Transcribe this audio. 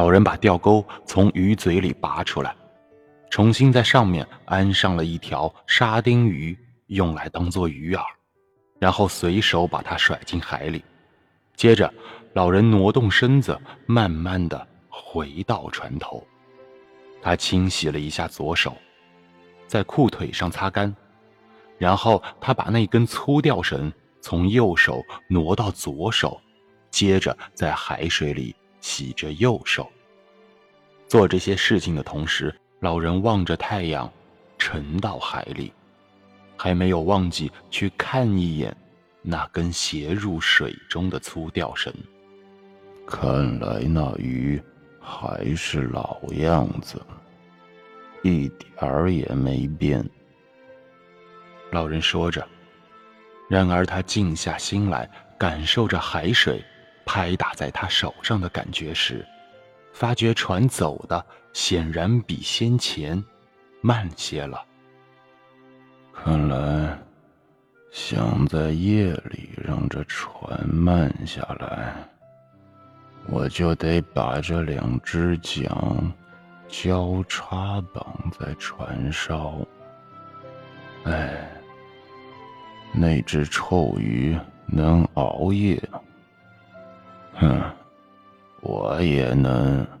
老人把钓钩从鱼嘴里拔出来，重新在上面安上了一条沙丁鱼，用来当做鱼饵，然后随手把它甩进海里。接着，老人挪动身子，慢慢的回到船头。他清洗了一下左手，在裤腿上擦干，然后他把那根粗钓绳从右手挪到左手，接着在海水里。洗着右手。做这些事情的同时，老人望着太阳，沉到海里，还没有忘记去看一眼那根斜入水中的粗钓绳。看来那鱼还是老样子，一点儿也没变。老人说着，然而他静下心来，感受着海水。拍打在他手上的感觉时，发觉船走的显然比先前慢些了。看来，想在夜里让这船慢下来，我就得把这两只桨交叉绑在船梢。哎，那只臭鱼能熬夜。哼，我也能。